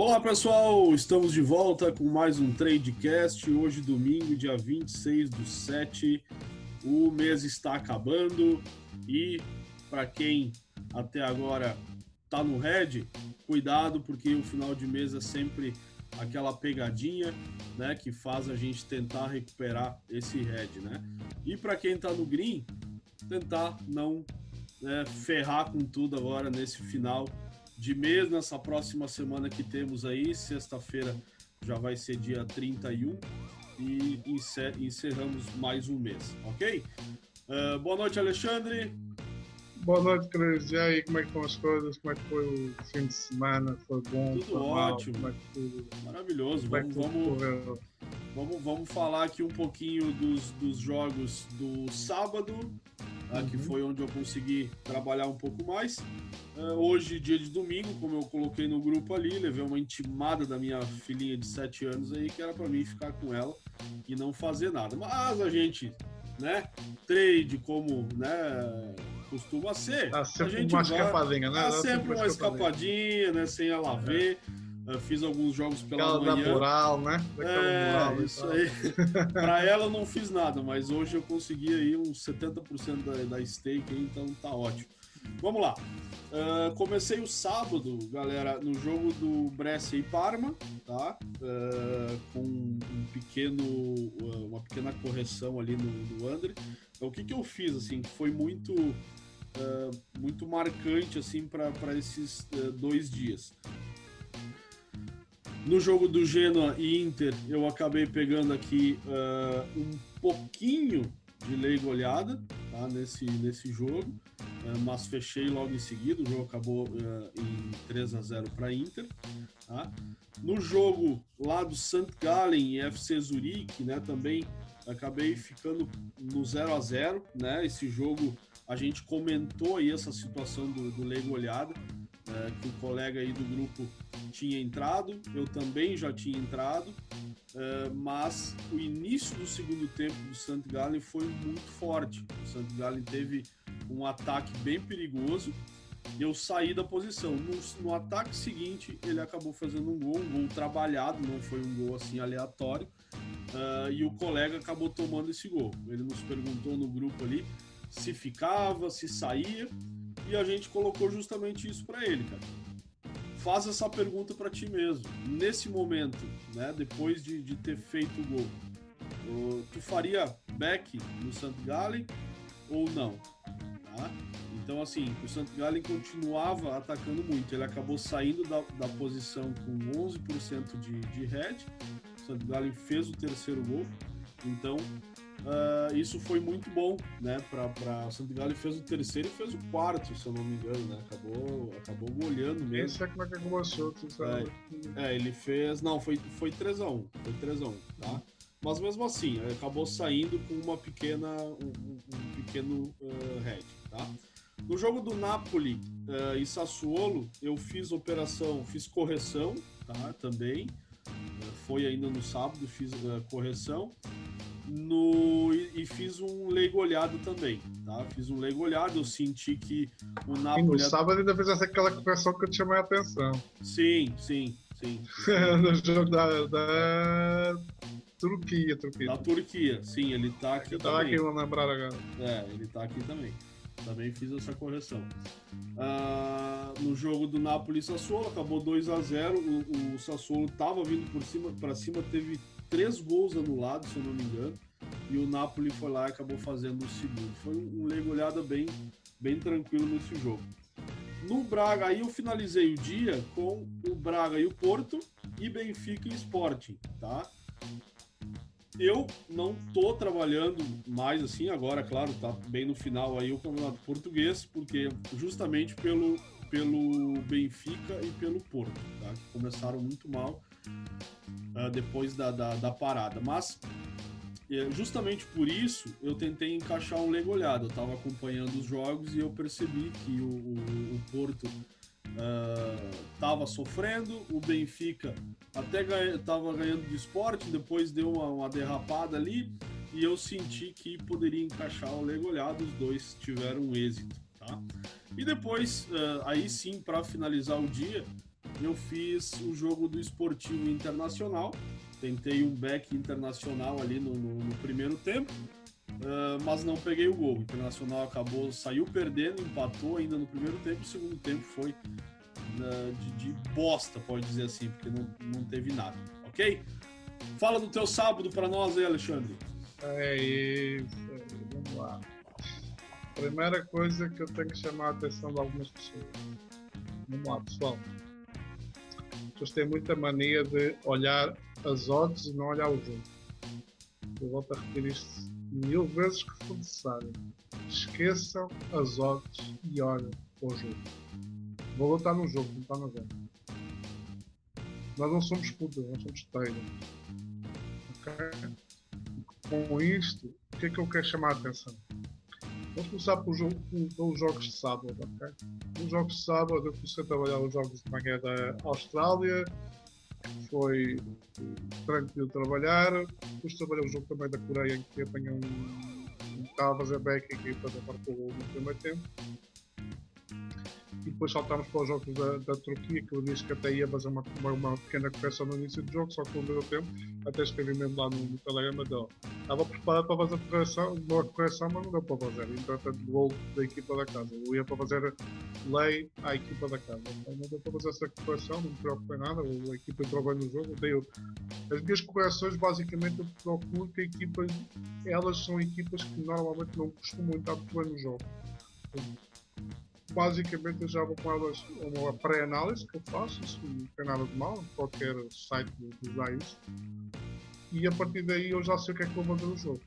Olá pessoal, estamos de volta com mais um Tradecast. Hoje, domingo, dia 26 do 7. O mês está acabando e para quem até agora está no red, cuidado porque o final de mês é sempre aquela pegadinha, né, que faz a gente tentar recuperar esse red, né? E para quem está no green, tentar não né, ferrar com tudo agora nesse final de mês, nessa próxima semana que temos aí, sexta-feira já vai ser dia 31 e encerramos mais um mês, ok? Uh, boa noite, Alexandre. Boa noite, Cris. E aí, como é que estão as coisas? Como é que foi o fim de semana? Foi bom? Tudo foi ótimo. Mal? É Maravilhoso. Como é vamos, vamos, vamos, vamos falar aqui um pouquinho dos, dos jogos do sábado? Uhum. que foi onde eu consegui trabalhar um pouco mais. Uh, hoje, dia de domingo, como eu coloquei no grupo ali, levei uma intimada da minha filhinha de 7 anos aí, que era para mim ficar com ela e não fazer nada. Mas a gente, né, trade como, né, costuma ser. Tá sempre a gente uma vai, escapadinha, né? Tá Dá sempre uma escapadinha, né, sem ela ver. Fiz alguns jogos pela Aquela manhã. natural, né? Daquela É, moral e isso tal. aí. pra ela eu não fiz nada, mas hoje eu consegui aí uns 70% da, da stake, então tá ótimo. Vamos lá. Uh, comecei o sábado, galera, no jogo do Brescia e Parma, tá? Uh, com um pequeno, uh, uma pequena correção ali no, no Andre. Então, o que, que eu fiz, assim, foi muito, muito marcante, assim, para esses dois dias. No jogo do Genoa e Inter, eu acabei pegando aqui uh, um pouquinho de lei goleada tá, nesse, nesse jogo, uh, mas fechei logo em seguida. O jogo acabou uh, em 3 a 0 para Inter. Tá? No jogo lá do St. Gallen e FC Zurique, né, também acabei ficando no 0 a 0 né? Esse jogo a gente comentou aí essa situação do, do lei goleada. É, que o colega aí do grupo tinha entrado, eu também já tinha entrado, é, mas o início do segundo tempo do St. Gallen foi muito forte. O St. Gallen teve um ataque bem perigoso e eu saí da posição. No, no, ataque seguinte, ele acabou fazendo um gol, um gol trabalhado, não foi um gol assim aleatório, uh, e o colega acabou tomando esse gol. Ele nos perguntou no grupo ali se ficava, se saía e a gente colocou justamente isso para ele, cara. Faz essa pergunta para ti mesmo. Nesse momento, né, depois de, de ter feito o gol, uh, tu faria back no St. Gallen ou não? Tá? Então, assim, o St. Gallen continuava atacando muito. Ele acabou saindo da, da posição com 11% de, de head. O St. Gallen fez o terceiro gol. Então, Uh, isso foi muito bom, né? Para o Santo Galo fez o terceiro e fez o quarto, se eu não me engano, né? Acabou, acabou goleando mesmo. Esse é como é que outras, sabe? É, ele fez. Não, foi, foi 3x1. Foi 3x1, tá? Mas mesmo assim, acabou saindo com uma pequena, um, um pequeno uh, head, tá? No jogo do Napoli uh, e Sassuolo, eu fiz operação, fiz correção, tá? Também. foi ainda no sábado, fiz correção no e, e, fiz um leigolhado também, tá? Fiz um leigolhado, eu senti que o Napoli... E no sábado ainda fez aquela correção que eu te chamei a atenção. Sim, sim, sim. no jogo da, da, Turquia, Turquia. Da Turquia, sim, ele tá aqui eu também. Tava aqui lembrar agora. É, ele tá aqui também. Também fiz essa correção. Ah, no jogo do Napoli Sassuolo, acabou 2 a 0 o, o Sassuolo tava vindo por cima, para cima, teve três gols anulados, se eu não me engano, e o Napoli foi lá e acabou fazendo o segundo. Foi um legolhada bem, bem tranquilo nesse jogo. No Braga, aí eu finalizei o dia com o Braga e o Porto e Benfica e Sporting, tá? Eu não tô trabalhando mais assim agora, claro, tá bem no final aí o campeonato português, porque justamente pelo, pelo Benfica e pelo Porto, tá? Que começaram muito mal depois da, da, da, parada. Mas é, justamente por isso eu tentei encaixar um legolhado. Eu estava acompanhando os jogos e eu percebi que o, o, o Porto estava uh, sofrendo, o Benfica até estava ganha, ganhando de esporte, depois deu uma, uma, derrapada ali e eu senti que poderia encaixar o legolhado, os dois tiveram êxito. Tá? E depois, uh, aí sim, para finalizar o dia, eu fiz o jogo do Esportivo Internacional. Tentei um back internacional ali no, no, no primeiro tempo, uh, mas não peguei o gol. O Internacional acabou, saiu perdendo, empatou ainda no primeiro tempo. O segundo tempo foi uh, de, de, bosta, pode dizer assim, porque não, não teve nada, ok? Fala do teu sábado para nós aí, Alexandre. É isso, vamos lá. Primeira coisa que eu tenho que chamar a atenção de algumas pessoas. Vamos lá, pessoal pessoas têm muita mania de olhar as odds e não olhar o jogo. Eu volto a repetir isto mil vezes que for necessário. Esqueçam as odds e olhem o jogo. Vou lutar no jogo, não está no jogo. Nós não somos putas, nós somos teiras. Okay? Com isto, o que é que eu quero chamar a atenção? Vamos começar pelos jogos de sábado, ok? Nos jogos de sábado eu comecei a trabalhar os jogos de manhã da Austrália, foi tranquilo trabalhar. Depois trabalhei o jogo também da Coreia em que apanhei um. Estava a fazer back e para marcar o gol no primeiro tempo e depois saltámos para os jogos da, da Turquia, que eu disse que até ia fazer uma, uma, uma, pequena correção no início do jogo, só que não deu tempo, até escrevi mesmo lá no, no Telegram, deu. Estava preparado para fazer a correção, uma correção, mas não deu para fazer. Entretanto, gol da equipa da casa. Eu ia para fazer lei à equipa da casa. Então, não deu para fazer essa correção, não me preocupei nada, a equipa entrou bem no jogo. Dei, as minhas correções, basicamente, eu procuro que equipas, elas são equipas que normalmente não costumam entrar muito bem no jogo basicamente eu já vou com elas uma pré-análise que eu faço, isso não tem nada de mal, qualquer site usar isso. E a partir daí eu já sei o que é que vou fazer no jogo.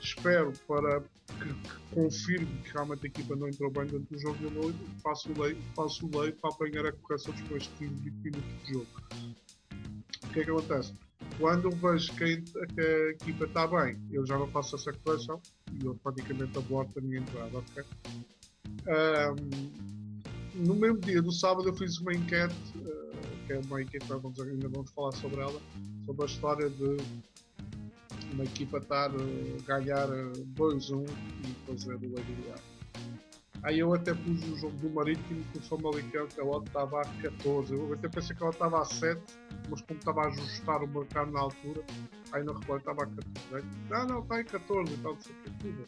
Espero para que, que confirme que realmente a equipa não entrou bem dentro do jogo e eu faço o lei, faço o lei para apanhar a correção depois de 15, 20 minutos de jogo. O que é que acontece? Quando eu vejo que a, que a equipa está bem, eu já não faço essa correção e eu praticamente aborto a minha entrada, ok? Um, no mesmo dia do sábado eu fiz uma enquete, uh, que é uma enquete, vamos, ainda vamos falar sobre ela, sobre a história de uma equipa estar uh, ganhar 2-1 uh, e fazer o Leguiar. Aí eu até pus o jogo do Marítimo com o Famalicão, que a odd estava a 14. Eu até pensei que ela estava a 7, mas como estava a ajustar o mercado na altura, aí não reparei, estava a 14. Não, não, está em 14 e tal, não que.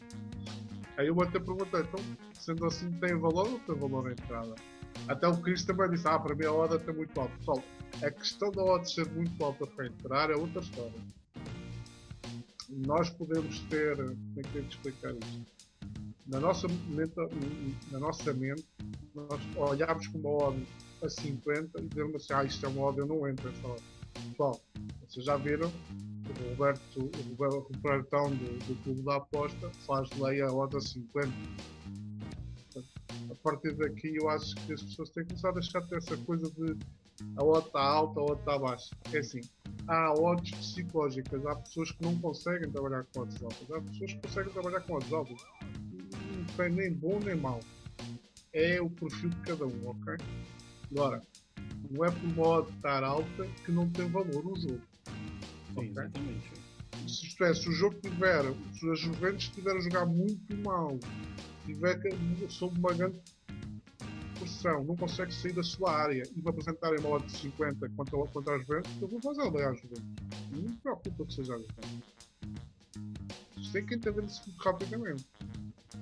Aí eu até perguntei, então, sendo assim, tem valor ou tem valor a entrada? Até o Cris também disse, ah, para mim a oda está muito alta. Pessoal, a questão da oda ser muito alta para entrar é outra história. Nós podemos ter, como é que eu te explicar isto? Na nossa na nossa mente nós olhamos com uma oda a 50 e dizemos assim, ah, isto é uma oda, eu não entro esta oda. Pessoal, vocês já viram o Roberto, o Robertão do, do Clube da Aposta faz lei a oda 50. A partir daqui eu acho que as pessoas têm que começar a deixar de ter essa coisa de a odd está alta, a odd está baixa. É assim, há odds psicológicas, há pessoas que não conseguem trabalhar com odds altas, há pessoas que conseguem trabalhar com odds altas. Não tem nem bom nem mau. É o perfil de cada um, ok? Agora, não é por uma odd estar alta que não tem valor no jogo. Sim, exatamente. Se, isto é, se o jogo tiver, se a Juventus estiver a jogar muito mal, tiver sob uma grande pressão, não consegue sair da sua área e me apresentar em uma hora de 50 contra, contra as Juventus, eu vou fazer a Juventus. Não me preocupa que seja a Juventus. Têm que entender isso rapidamente.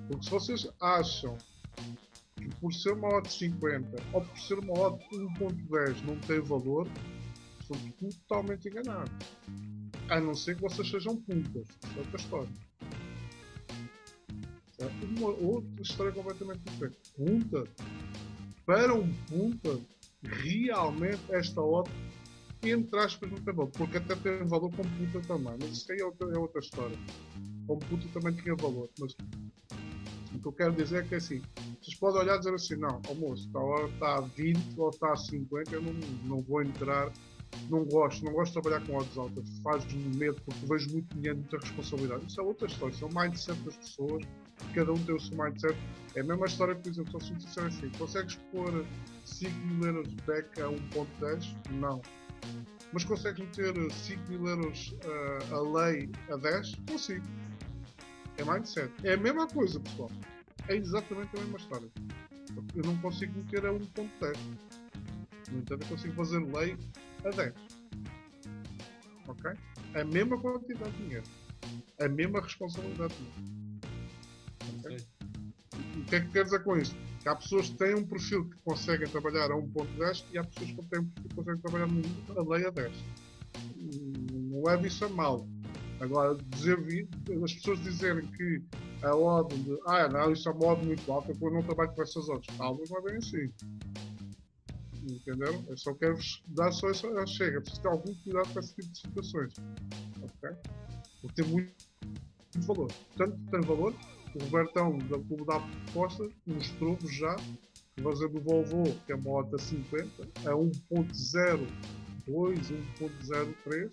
Porque se vocês acham que por ser uma de 50 ou por ser uma de 1.10 não tem valor, estão totalmente enganados. A não ser que vocês sejam puntas. Isso é outra história. É uma outra história completamente diferente. Punta. Para um punta, realmente esta odd, entre aspas, não tem valor. Porque até tem valor como punta também. Mas isso aí é outra, é outra história. Como punta também tinha valor. Mas o que eu quero dizer é que assim, vocês podem olhar e dizer assim, não, almoço, a hora está a 20 ou está a 50, eu não, não vou entrar não gosto, não gosto de trabalhar com odds altas, faz-me medo porque vejo muito dinheiro, muita responsabilidade. Isso é outra história, isso é o mindset das pessoas, cada um tem o seu mindset. É a mesma história por exemplo, estou muito sincero assim, consegues pôr 5 mil euros de back a 1.10? Não. Mas consegues meter 5 mil euros uh, a lei a 10? Consigo. É mindset. É a mesma coisa, pessoal. É exatamente a mesma história. Eu não consigo meter a 1.10 No entanto, eu consigo fazer lei a 10. Ok? A mesma quantidade de dinheiro. A mesma responsabilidade de dinheiro. Okay? O que é que quer dizer com isto? Que há pessoas que têm um perfil que conseguem trabalhar a 1.10 e há pessoas que têm um perfil que conseguem trabalhar a lei a 10. Não leve isso a mal. Agora, dizer, as pessoas dizerem que a ordem de ah, não, isso é uma ordem muito alta, eu não trabalho com essas ordens. Calma, não é bem assim. Entenderam? Eu só quero dar só essa. Chega, preciso ter algum cuidado com esse tipo de situações. Ok? Porque tem muito, muito valor. Tanto tem valor, o Robertão da Clube da Aposta mostrou-vos já que fazer do Volvo, que é uma OTA 50, a 1.02, 1.03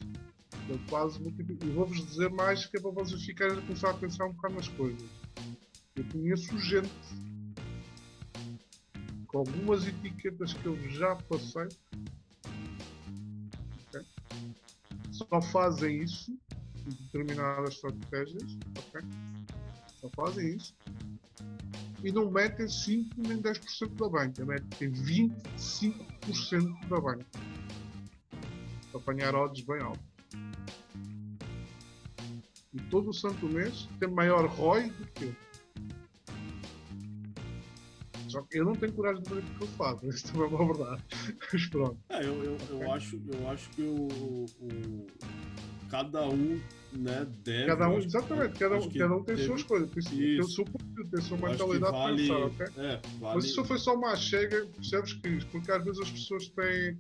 eu quase. E vou-vos dizer mais que é para vocês ficarem a começar a pensar um bocado nas coisas. Eu conheço gente algumas etiquetas que eu já passei okay? só fazem isso em determinadas estratégias okay? só fazem isso e não metem 5 nem 10% da banca, metem 25% da banca para apanhar odds bem altos e todo o santo mês tem maior ROI do que eu. Só que eu não tenho coragem de fazer o que eu faço, isso também é uma verdade. Mas pronto. É, eu, eu, okay. eu, acho, eu acho que o, o, cada um né, deve. Cada um, exatamente, cada um, cada um tem deve, suas coisas. Tem, tem o seu tem a sua mentalidade vale, de pensar, ok? É, vale... Mas isso foi só uma chega, percebes que Porque às vezes as pessoas têm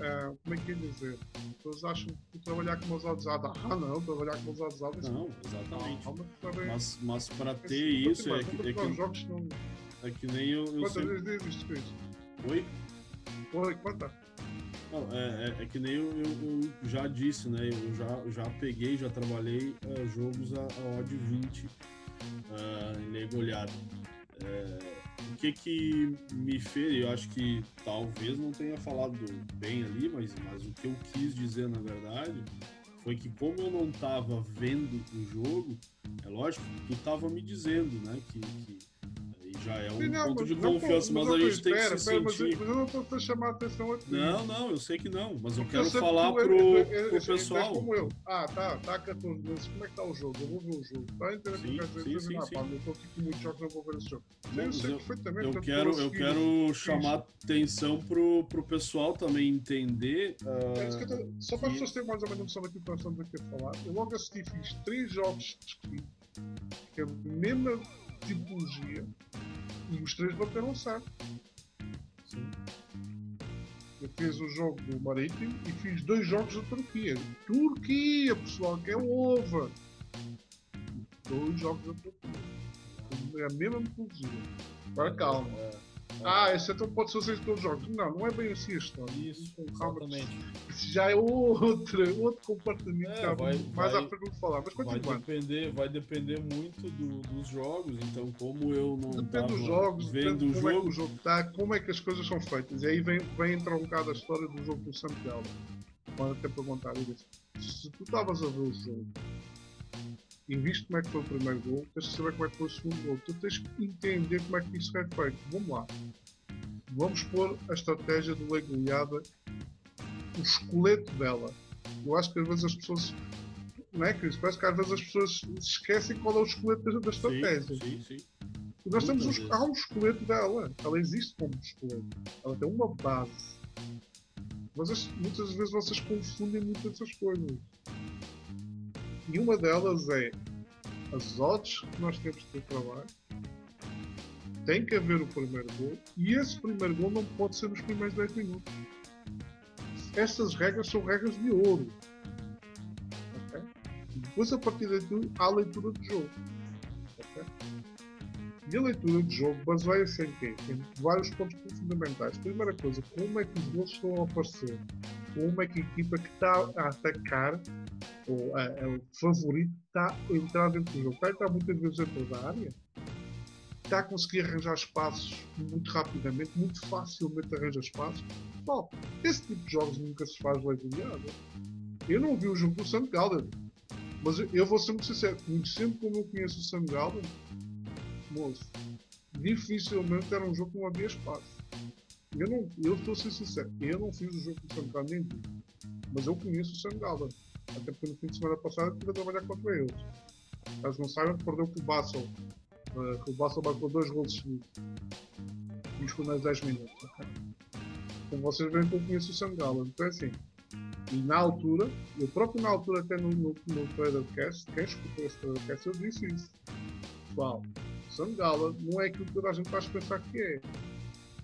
Uh, como é que ia dizer? As pessoas acham que trabalhar com umas odds ah não, trabalhar com umas odds Não, exatamente. Não, mas, mas para ter isso é, que, é, que, jogos não... é que nem eu. eu Quantas sempre... vezes dizes isso? Oi? Oi, quantas? Não, é, é, é, que nem eu, eu, eu, já disse, né? Eu já, já peguei, já trabalhei uh, jogos a, a odd 20 uh, em legolhado. É, o que que me fez, eu acho que talvez não tenha falado bem ali, mas, mas o que eu quis dizer na verdade foi que como eu não estava vendo o jogo, é lógico, tu estava me dizendo, né, que, que já é um não, ponto de confiança, mas, mas a gente tem que se sentir... Mas eu, não estou chamar a atenção aqui. Não, não, eu sei que não, mas eu quero falar pro, é, é, pro pessoal. como eu. Ah, tá, tá 14 meses, como é que tá o jogo? Eu vou ver o jogo. Tá sim, que sim, sim, sim. Pá, eu estou aqui com muitos jogos, não vou ver esse jogo. Não, eu sei perfeitamente. Eu quero, eu quero chamar atenção pro, pro pessoal também entender... Uh, é só para as pessoas terem mais ou menos noção daquilo que nós estamos aqui a falar, eu logo assisti, fiz três jogos seguidos, que é a mesma tipologia, e os três bateram certo. Sim. Eu fiz o jogo do Marítimo e fiz dois jogos da Turquia. Turquia, pessoal, que é over. Dois jogos da Turquia. É a mesma metodologia. Agora calma. É. Ah, esse então pode fazer todos os jogos. Não, não é bem assim a história. Isso, exatamente. Isso já é outro, outro comportamento é, vai, mais vai, à frente de falar. Mas vai depender, vai depender muito do, dos jogos. Então, como eu não depende dos jogos, vendo o jogo, é o jogo está, como é que as coisas são feitas. E aí vem, vem entrar um bocado a história do jogo do Santiago. Pode até perguntar, se tu estavas a ver o jogo e viste como é que foi o primeiro gol, tens que saber como é que foi o segundo gol. Tu tens que entender como é que isso é feito. Vamos lá. Vamos pôr a estratégia do Lei Goleada, o esqueleto dela. Eu acho que às vezes as pessoas. Não é, Cris? Parece que às vezes as pessoas se esquecem qual é o esqueleto da estratégia. Sim, sim, sim. E nós temos um, há um esqueleto dela. Ela existe como esqueleto. Ela tem uma base. Mas muitas vezes vocês confundem muitas dessas coisas. E uma delas é as odds que nós temos de trabalho. Tem que haver o primeiro gol e esse primeiro gol não pode ser nos primeiros 10 minutos. Essas regras são regras de ouro. Okay? E depois, a partir daí, há a leitura do jogo. Okay? E a leitura de jogo baseia-se em quê? Em vários pontos fundamentais. Primeira coisa, como é que os gols estão a aparecer? Como é que a equipa que está a atacar o, a, a, o favorito está a entrar dentro do jogo, está a entrar muitas vezes dentro da área, está a conseguir arranjar espaços muito rapidamente, muito facilmente arranja espaços. Bom, esse tipo de jogos nunca se faz legislado. Eu não vi o jogo do Sam Galden, mas eu vou ser muito sincero, conhecendo como eu conheço o Sam Galden, moço, dificilmente era um jogo que não havia espaço. eu não, eu estou a ser sincero, eu não fiz o jogo do Sangala nem vi, mas eu conheço o Sangala. Até porque no fim de semana passado a trabalhar contra eles. Caso não saibam, perdeu com o Basel. Uh, o Basel marcou dois gols seguidos. Nos primeiros 10 minutos. Então vocês veem que eu conheço o Sangala. Então é assim. E na altura, eu próprio na altura, até no, no, no Tradercast, quem escutou esse Tradercast, eu disse isso. Pessoal, Sangala não é aquilo que toda a gente faz pensar que é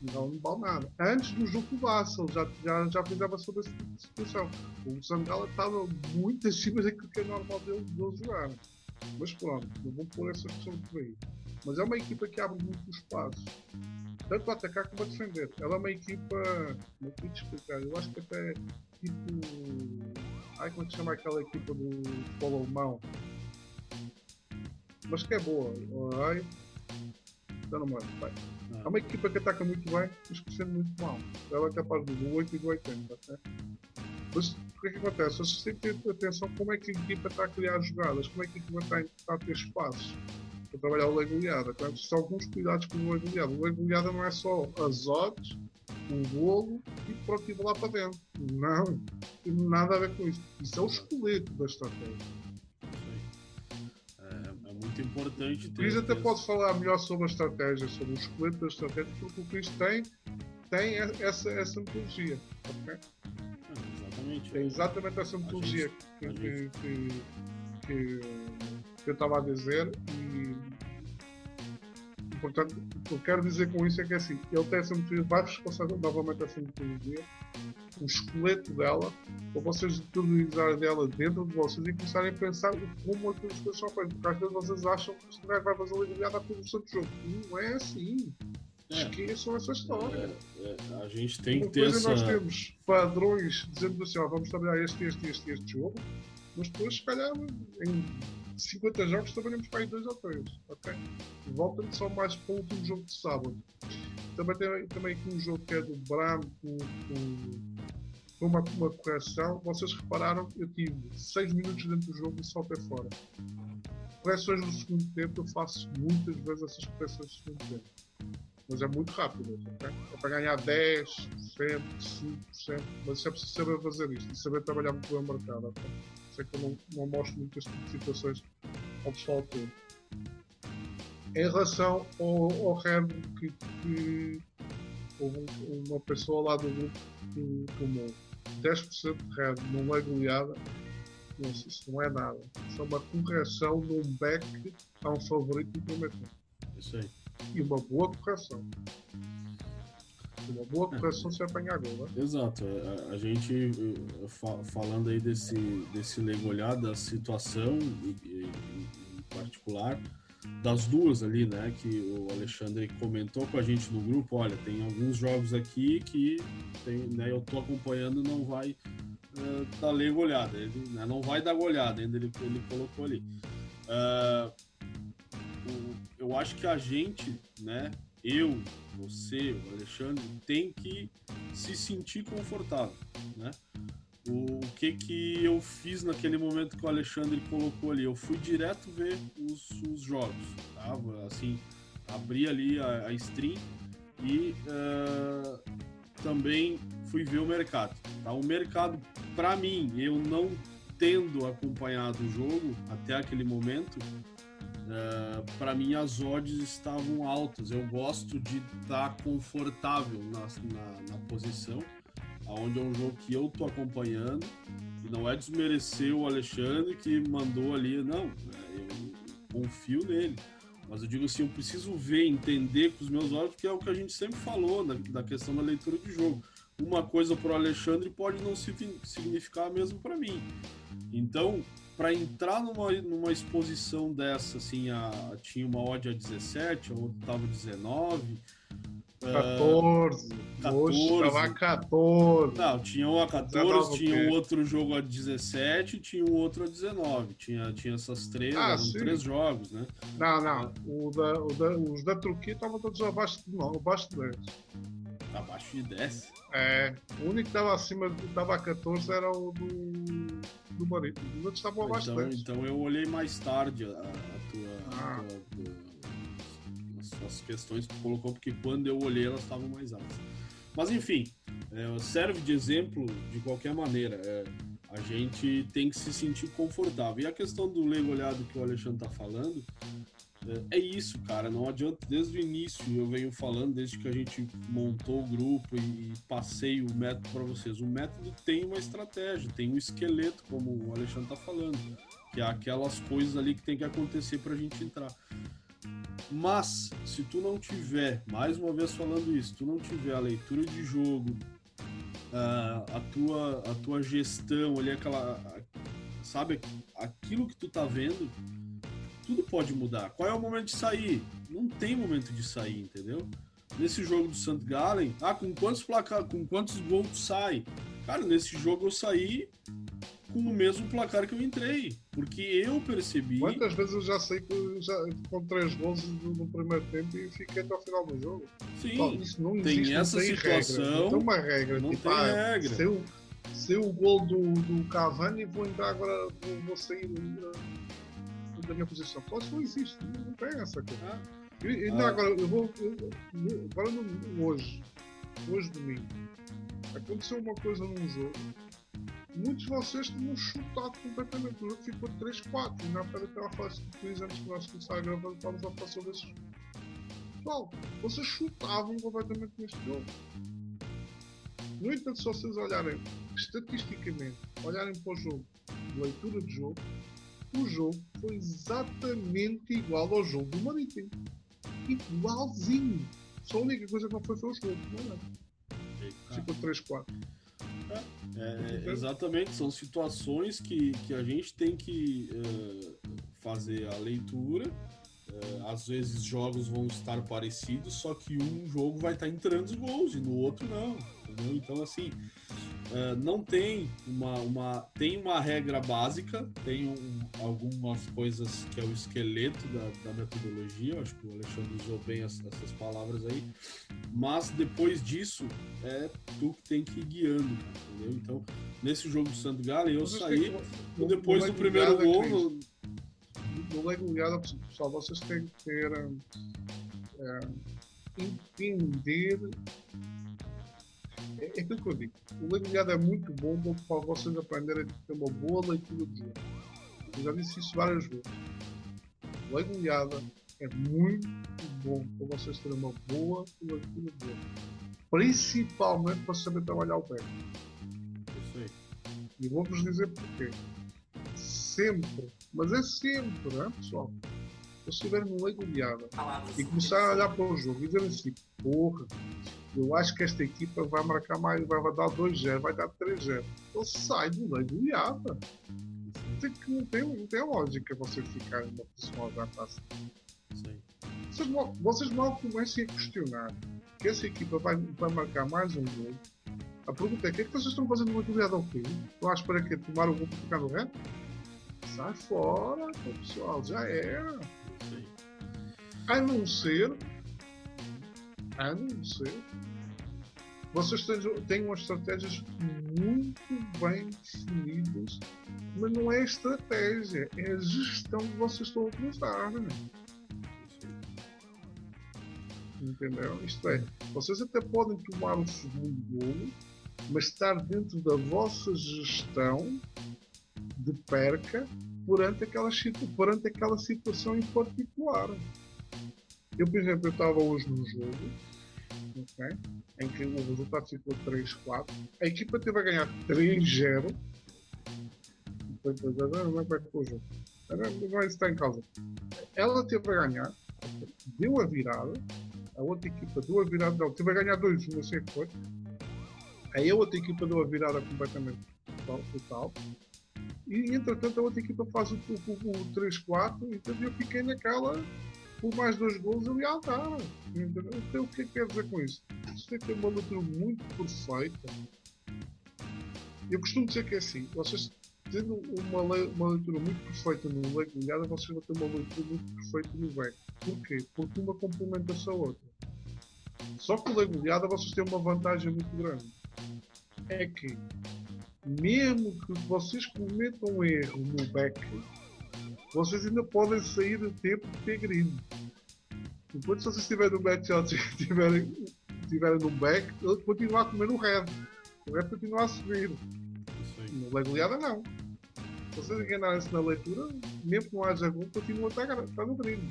não, não vale nada. Antes do jogo do Basel, já, já, já pensava sobre essa situação. O Sangala estava muito acima daquilo que é normal dele, dele jogar. Mas pronto, não vou pôr essa questão por aí. Mas é uma equipa que abre muito espaços. Tanto a atacar como a defender. Ela é uma equipa. Como é que te explicar? Eu acho que até tipo. Ai, como é se chama aquela equipa do futebol alemão? Mas que é boa. Ai. Já não me lembro. É uma equipa que ataca muito bem, mas que defende muito mal. Ela é capaz do 8 e do 80. Né? Mas o que é que acontece? Vocês têm que ter atenção como é que a equipa está a criar jogadas, como é que a equipa está, está a ter espaços para trabalhar o lei. Então, são alguns cuidados com o lei. O lei goleada não é só as odds, o bolo e pronto, e lá para dentro. Não, tem nada a ver com isso. Isso é o esqueleto da estratégia muito importante. O Cris até pode falar melhor sobre a estratégia, sobre o esqueleto da estratégia, porque o Cris tem, tem essa, essa metodologia. Okay? exatamente. Tem exatamente essa metodologia que, que, que, que, eu estava a dizer e portanto o que eu quero dizer com isso é que é assim, ele tem essa metodologia, vai-vos passar novamente essa metodologia o esqueleto dela, para vocês utilizarem dela dentro de vocês e começarem a pensar como as coisas são feitas. Porque às vezes vocês acham que se não vai fazer ligada à produção do jogo. Não é assim. É. Esqueçam essa história. É, é, a gente tem Uma que ter essa... nós temos padrões dizendo assim, ó, vamos trabalhar este, este, este, este jogo, mas depois, se calhar, em 50 jogos trabalhamos para aí dois ou três, ok? Volta-me só mais para o último jogo de sábado. Também tem também aqui um jogo que é do Bram com, com uma, uma correção. Vocês repararam que eu tive 6 minutos dentro do jogo e saltei fora. Correções no segundo tempo, eu faço muitas vezes essas correções no segundo tempo. Mas é muito rápido, ok? É para ganhar 10%, 5%, mas é preciso saber fazer isto e saber trabalhar muito bem o mercado, ok? Sei que eu não, não mostro muito este tipo de situações ao pessoal todo em relação ao, ao que, que houve uma pessoa lá do grupo que tomou 10% de Red numa goleada, não sei, isso não é nada. Isso é uma correção de um back a um favorito do primeiro Isso aí. E uma boa correção. Uma boa correção é. se apanhar gol, né? Exato. A, a gente, eh, falando aí desse, desse legolhado, da situação em, em particular, das duas ali, né, que o Alexandre comentou com a gente no grupo, olha, tem alguns jogos aqui que tem, né, eu tô acompanhando e não vai uh, dar ler olhada, ele né, não vai dar olhada, ainda ele, ele colocou ali. Uh, eu acho que a gente, né, eu, você, o Alexandre, tem que se sentir confortável, né? o que que eu fiz naquele momento que o Alexandre colocou ali? Eu fui direto ver os, os jogos, tá? Assim, abri ali a, a stream e uh, também fui ver o mercado. Tá? O mercado, para mim, eu não tendo acompanhado o jogo até aquele momento, uh, para mim as odds estavam altas. Eu gosto de estar tá confortável na, na, na posição aonde é um jogo que eu tô acompanhando e não é desmerecer o Alexandre que mandou ali, não, é, eu confio nele. Mas eu digo assim, eu preciso ver, entender com os meus olhos, que é o que a gente sempre falou na, da questão da leitura de jogo. Uma coisa para o Alexandre pode não significar mesmo para mim. Então, para entrar numa, numa exposição dessa, assim, a, tinha uma odd a 17, a outra estava 19, 14. 14. Hoje tava 14. Não, tinha um a 14, tinha um outro jogo a 17 tinha um outro a 19. Tinha, tinha essas três, ah, três jogos, né? Não, não. O da, o da, os da Turquia estavam todos abaixo de, não, abaixo de 10. Abaixo de 10? É. O único que estava acima, estava a 14 era o do, do outros estavam abaixo então, 10. Então eu olhei mais tarde a, a tua. Ah. A tua as questões que colocou, porque quando eu olhei elas estavam mais altas. Mas enfim, é, serve de exemplo de qualquer maneira. É, a gente tem que se sentir confortável. E a questão do leigo olhado que o Alexandre está falando, é, isso, cara. Não adianta, desde o início eu venho falando, desde que a gente montou o grupo e, passei o método para vocês. O método tem uma estratégia, tem um esqueleto, como o Alexandre está falando, que é aquelas coisas ali que tem que acontecer para a gente entrar. Mas, se tu não tiver, mais uma vez falando isso, tu não tiver a leitura de jogo, a tua, a tua gestão ali, aquela. Sabe, aquilo que tu tá vendo, tudo pode mudar. Qual é o momento de sair? Não tem momento de sair, entendeu? Nesse jogo do St. Gallen, ah, com quantos placar, com quantos gols tu sai? Cara, nesse jogo eu saí com o mesmo placar que eu entrei. Porque eu percebi. Quantas vezes eu já sei que já, com três gols no primeiro tempo e fiquei até ao final do jogo? Sim. Isso não tem existe, essa não tem situação. Regra, não tem uma regra. Não tipo, tem ah, regra. Se eu, se eu o gol do, do Cavani, vou entrar agora, vou, vou sair da minha posição. Só isso não existe. Não tem essa coisa. Ah. E, e ah. agora, eu vou. Eu, agora, no, hoje, hoje domingo, aconteceu uma coisa num jogo muitos de vocês tinham chutado completamente. O jogo ficou 3-4. E na feira estava a falar antes que nós começar a gravar, estávamos a falar sobre esses. Pessoal, vocês chutavam completamente neste jogo. No entanto, se vocês olharem estatisticamente, olharem para o jogo, leitura de jogo, o jogo foi exatamente igual ao jogo do Marítimo. Igualzinho. Só a única coisa que não foi foi o jogo, não é? Ficou 3-4. É, exatamente, são situações que, que a gente tem que uh, fazer a leitura. Uh, às vezes jogos vão estar parecidos, só que um jogo vai estar entrando os gols e no outro não. Entendeu? Então, assim, Uh, não tem uma, uma, tem uma regra básica, tem um, algumas coisas que é o esqueleto da, da metodologia, acho que o Alexandre usou bem as, essas palavras aí, mas depois disso é tu que tem que ir guiando, entendeu? Então, nesse jogo do Santo Galo, eu saí que, depois do primeiro gol. No, no Lego Guiada, pessoal, vocês têm que ter. É, entender é, é aquilo que eu digo. O legulhado é muito bom para vocês aprenderem a ter uma boa leitura de jogo. Eu já disse isso várias vezes. O legulhada é muito bom para vocês terem uma boa leitura de jogo. Principalmente para saber trabalhar o pé. E vou-vos dizer porquê. Sempre, mas é sempre, não é, pessoal? Se estiverem no legulhada e começarem a olhar para o jogo e dizerem assim, porra, eu acho que esta equipa vai marcar mais, vai, dar 2-0, vai dar 3-0. Então sai do meio do Iata. Não tem, não tem lógica você ficar numa posição já taça. Vocês, vocês mal comecem a questionar que essa equipa vai, vai marcar mais um gol. A pergunta é: o que é que vocês estão fazendo uma goleada ao fim? Estão à espera que tomar o gol para ficar no reto? Sai fora, pessoal, já era. A não ser a não ser vocês têm umas estratégias muito bem definidas, mas não é estratégia, é a gestão que vocês estão a utilizar. Né? Entendeu? Isto é, vocês até podem tomar o segundo golo, mas estar dentro da vossa gestão de perca perante aquela, perante aquela situação em particular. Eu, por exemplo, estava hoje num jogo okay, em que o resultado ficou 3-4. A equipa teve a ganhar 3-0. Depois, não vai para o jogo. Não está em causa. Ela teve a ganhar, deu a virada. A outra equipa deu a virada, não, teve a ganhar 2 não sei que foi. Aí a outra equipa deu a virada completamente total. total. E entretanto a outra equipa faz o, o, o 3-4, então eu fiquei naquela por mais dois gols ia andar. Então o que é que quer dizer com isso? Isso tem que ter uma leitura muito perfeita. Eu costumo dizer que é assim, vocês tendo uma, uma leitura muito perfeita no leque ligada, vocês vão ter uma leitura muito perfeita no leque. Porquê? Porque uma complementa-se a outra. Só que o leque ligada vocês têm uma vantagem muito grande. É que mesmo que vocês cometam um erro no back, vocês ainda podem sair do tempo de ter grid. Enquanto se vocês estiverem no out e tiverem estiverem no back, ele continua a comer o red. O red continua a subir. No leg goleada, não. Se vocês enganarem-se na leitura, mesmo que não haja gol, continua a estar, estar no drible.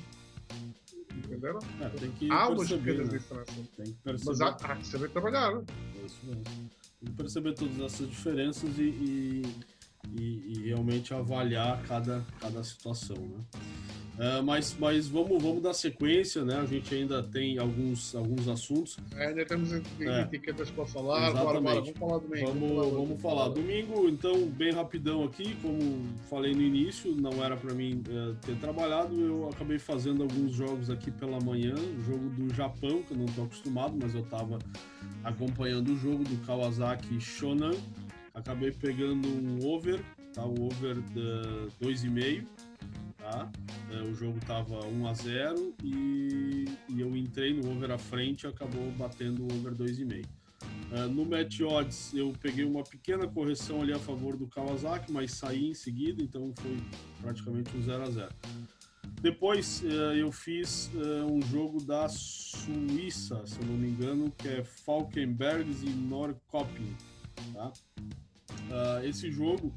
Entenderam? É, tem que há umas pequenas né? diferenças. Tem que perceber. Mas há, há que saber trabalhar. Isso mesmo. Tem que perceber todas essas diferenças e, e, e- e realmente avaliar cada, cada situação, né? Ah, mas mas vamos, vamos dar sequência, né? A gente ainda tem alguns, alguns assuntos. Ainda temos É. etiquetas para falar. Bora, bora, Exatamente. vamos falar domingo. Vamos, vamos falar. Domingo, então, bem rapidão aqui, como falei no início, não era para mim eh, ter trabalhado, eu acabei fazendo alguns jogos aqui pela manhã, o jogo do Japão, que eu não estou acostumado, mas eu estava acompanhando o jogo do Kawasaki Shonan, acabei pegando um over, tá? O over da 2,5, tá? Eh, o jogo tava 1 a 0 e, e eu entrei no over à frente e acabou batendo o over 2,5. Uh, no match odds eu peguei uma pequena correção ali a favor do Kawasaki, mas saí em seguida, então foi praticamente um 0 a 0 Depois uh, eu fiz uh, um jogo da Suíça, se eu não me engano, que é Falkenbergs e Norrköping. Tá? Uh, esse jogo,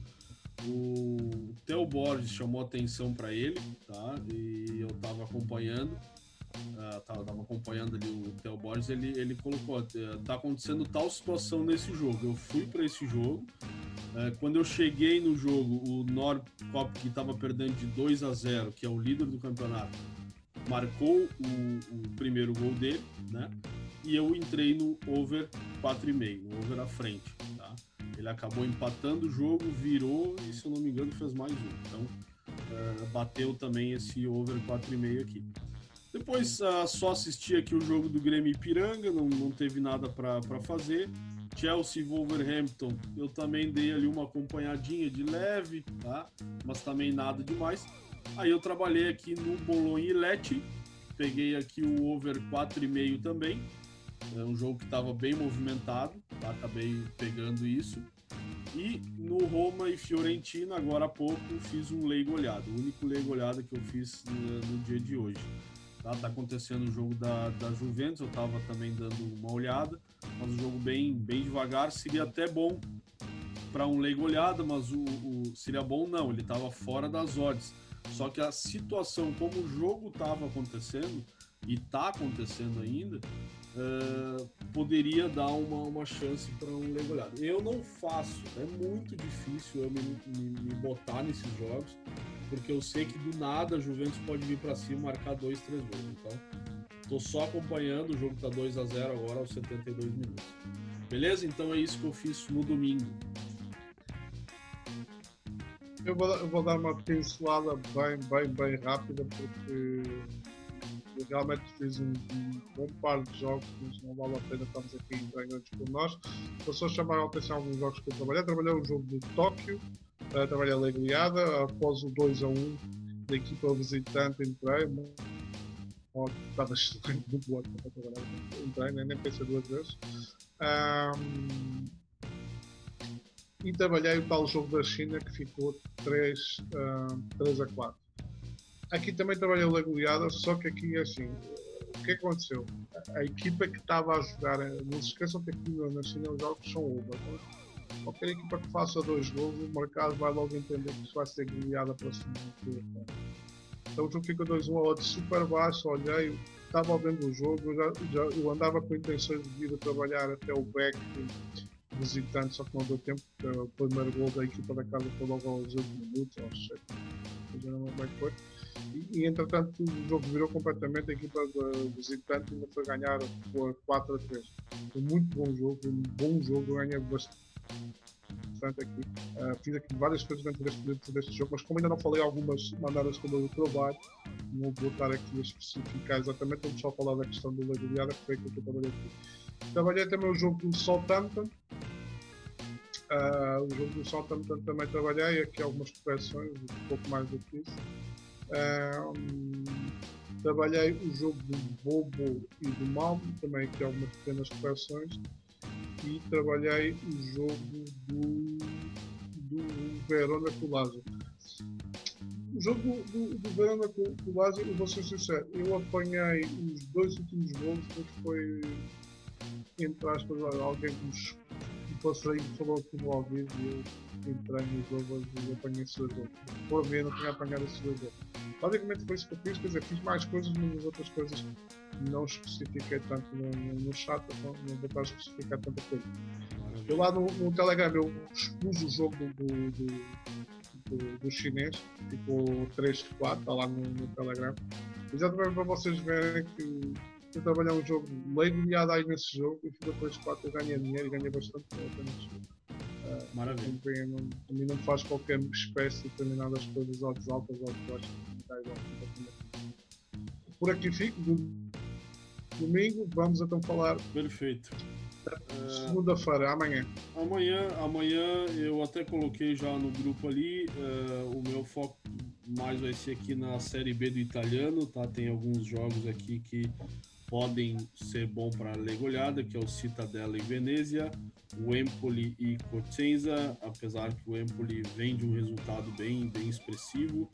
o Theo Borges chamou atenção para ele, tá? e eu estava acompanhando uh, tava, tava acompanhando ali o Theo Borges, ele, ele colocou, eh, tá acontecendo tal situação nesse jogo. Eu fui para esse jogo, eh, quando eu cheguei no jogo, o Norcop, que estava perdendo de 2 a 0, que é o líder do campeonato, marcou o, o primeiro gol dele, né? E eu entrei no over 4,5, no over à frente, tá? Ele acabou empatando o jogo, virou e, se eu não me engano, fez mais um. Então, eh, bateu também esse over 4,5 aqui. Depois uh, só assisti aqui o jogo do Grêmio Ipiranga, não, não teve nada para fazer. Chelsea e Wolverhampton, eu também dei ali uma acompanhadinha de leve, tá? Mas também nada demais. Aí eu trabalhei aqui no Bolonha e Lecce, peguei aqui o over 4,5 também. É um jogo que estava bem movimentado, tá? acabei pegando isso. E no Roma e Fiorentina, agora há pouco, fiz um leigo olhado, o único leigo olhado que eu fiz uh, no dia de hoje. Tá, tá acontecendo o jogo da, da Juventus, eu tava também dando uma olhada, mas o jogo bem, bem devagar, seria até bom para um leigo olhada, mas o, o, seria bom não, ele tava fora das odds. Só que a situação, como o jogo tava acontecendo, e tá acontecendo ainda, uh, poderia dar uma, uma chance para um leigo olhado. Eu não faço, é muito difícil eu me, me, me botar nesses jogos, porque eu sei que do nada a Juventus pode vir para cima e marcar dois, três gols. Então, tô só acompanhando, o jogo tá 2 a 0 agora aos 72 minutos. Beleza? Então é isso que eu fiz no domingo. Eu vou, eu vou dar uma pincelada bem, bem, bem rápida porque realmente fiz um, um bom par de jogos, não vale a pena estarmos aqui em grandes por nós. Vou só chamar a atenção a alguns jogos que eu trabalhei. Trabalhei o jogo de Tóquio, uh, trabalhei a Legriada, após o 2 a 1 da equipa visitante entrei, estava excelente, muito ótimo para trabalhar, entrei, nem, nem pensei duas vezes. Um, e trabalhei o tal jogo da China que ficou 3, uh, 3 a 4. Aqui também trabalhei a goleada, só que aqui é assim, o que aconteceu? A, a equipa que estava a jogar, não se esqueçam que aqui na China os jogos são over. Qualquer equipa que faça dois gols, o mercado vai logo entender que isso vai ser goleada para cima. Então o jogo fica 2-1 a outro super baixo, olhei, estava vendo o jogo, eu, já, já, eu andava com intenções de vir a trabalhar até o back visitante, só que não deu tempo, porque o primeiro gol da equipa da casa foi logo aos 8 minutos, aos 7, já não que foi. E, entretanto o jogo virou completamente, a equipa de visitante ainda foi ganhar por 4 a 3. Foi muito bom jogo, um bom jogo, ganhei bastante aqui. Uh, fiz aqui várias coisas dentro deste, deste jogo, mas como ainda não falei algumas maneiras como eu trabalho, não vou estar aqui a especificar exatamente, vamos só falar da questão do Legoiada, que foi aquilo que eu trabalhei aqui. Trabalhei também o jogo do Southampton. Uh, o jogo do Southampton também trabalhei, aqui algumas correções, um pouco mais do que isso. Trabalhei o jogo do Bobo e do Malmo, também aqui algumas pequenas correções. E trabalhei o jogo do, do Verona com o. O jogo do, do, Verona com, com vou ser sincero, eu apanhei os dois últimos gols, mas foi entre aspas, alguém que nos passou e falou que no ao vivo e eu entrei no jogo e apanhei esse jogo. Por ver, não tinha apanhado esse jogo. Basicamente foi isso que eu fiz, quer dizer, fiz mais coisas, mas as outras coisas não especifiquei tanto no, no chat, então não vou estar a especificar tanta coisa. Eu lá no, no Telegram eu expus o jogo do, do, do, do chinês, tipo 3, 4, está lá no, no Telegram. Exatamente para vocês verem que trabalhar um jogo leigo e aí nesse jogo e a 3, 4 eu ganhei dinheiro e ganhei bastante apenas. Uh, Maravilha. A mim não faz qualquer espécie de determinadas coisas altas, altas, altas, baixas. Por aqui fico. Domingo, vamos então falar. Perfeito. Segunda-feira, amanhã. Amanhã, amanhã eu até coloquei já no grupo ali. Uh, o meu foco mais vai ser aqui na série B do italiano, tá? Tem alguns jogos aqui que podem ser bom para a legolhada, que é o Citadella e Venezia, o Empoli e Cosenza, apesar que o Empoli vem de um resultado bem, bem expressivo,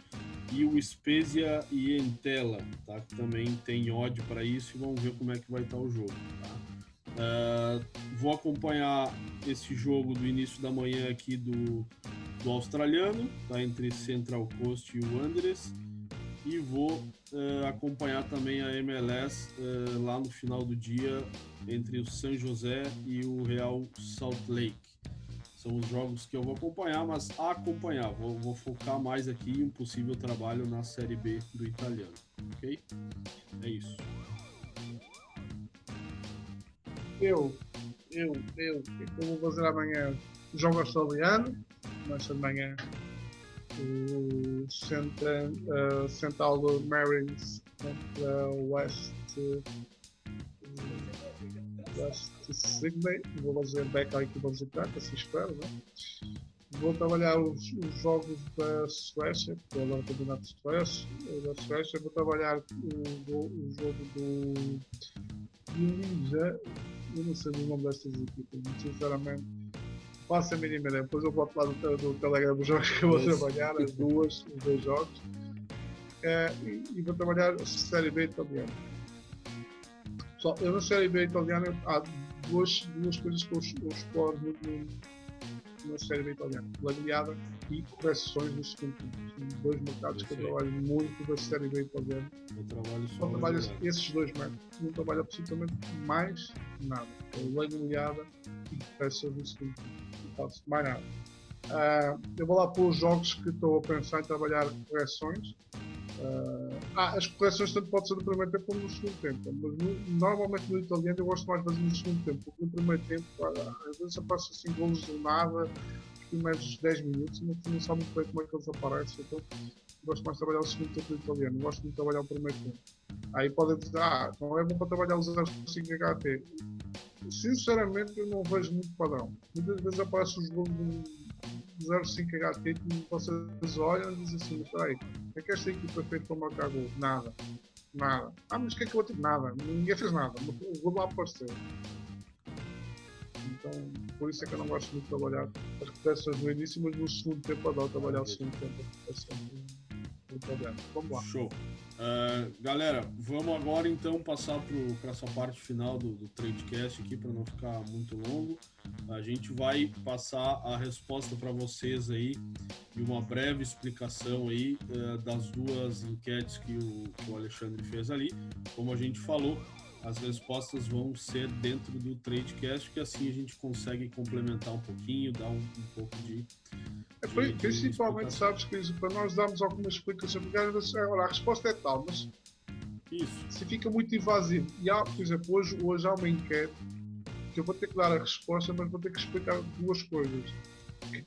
e o Spezia e Entella, tá? que também tem ódio para isso, e vamos ver como é que vai estar tá o jogo. Tá? Uh, vou acompanhar esse jogo do início da manhã aqui do, do australiano, tá? entre Central Coast e o Wanderers, e vou uh, acompanhar também a MLS uh, lá no final do dia entre o San José e o Real Salt Lake. São os jogos que eu vou acompanhar, mas acompanhar, vou, vou focar mais aqui em um possível trabalho na Série B do italiano, ok? É isso. Eu, eu, eu, o que eu vou fazer amanhã? Jogo australiano, mas amanhã o Central, uh, Central Marines contra West, uh, West Sydney. Vou fazer back à equipa visitante, assim espero. Né? Vou trabalhar os, os, jogos da Suécia, que é o campeonato de Suécia, da Suécia. Vou trabalhar o, o jogo do, do Eu não sei o nome destas equipas, sinceramente faço a mínima ideia. Depois eu boto lá no, no Telegram os jogos que eu vou trabalhar, as duas, os dois jogos. É, e, e, vou trabalhar a Série B italiana. Só, eu na Série B italiana há duas, duas coisas que eu, eu exploro muito na Série B italiana: lagoiada e correções do segundo tempo. São dois mercados que eu trabalho muito da Série B italiana. Eu trabalho só, só trabalho esses dois métodos. Não trabalho absolutamente mais nada. É lagoiada e correções do segundo tempo faço mais nada. Uh, eu vou lá para os jogos que estou a pensar em trabalhar correções. Uh, ah, as correções tanto pode ser no primeiro tempo como no segundo tempo, mas no, normalmente no italiano eu gosto mais de fazer no segundo tempo, porque no primeiro tempo às vezes aparece assim golos do nada, os primeiros 10 minutos, e não, sabe muito bem como é que eles aparecem, então gosto mais de trabalhar o segundo tempo do italiano, gosto de trabalhar o primeiro tempo. Aí podem dizer, ah, não é bom para trabalhar os 05 HT sinceramente eu não vejo muito padrão. Muitas vezes aparece os gols do 05 HT e vocês olham e dizem assim, peraí, o que é que esta equipa fez para marcar gol? Nada. Nada. Ah, mas o que é que eu vou ter? Nada. Ninguém fez nada. O gol lá apareceu. Então, por isso é que eu não gosto muito de trabalhar as peças no início, mas no segundo tempo adoro trabalhar o segundo tempo. É sempre um problema. Vamos lá. Show. Uh, galera, vamos agora então passar para essa parte final do, do Tradecast aqui para não ficar muito longo. A gente vai passar a resposta para vocês aí e uma breve explicação aí uh, das duas enquetes que o, que o Alexandre fez ali. Como a gente falou, as respostas vão ser dentro do Tradecast, que assim a gente consegue complementar um pouquinho, dar um, um pouco de é, principalmente, sabes que para nós darmos alguma explicação, porque olha, a resposta é tal, mas isso. se fica muito invasivo. E há, por exemplo, hoje, hoje há uma enquete que eu vou ter que dar a resposta, mas vou ter que explicar duas coisas.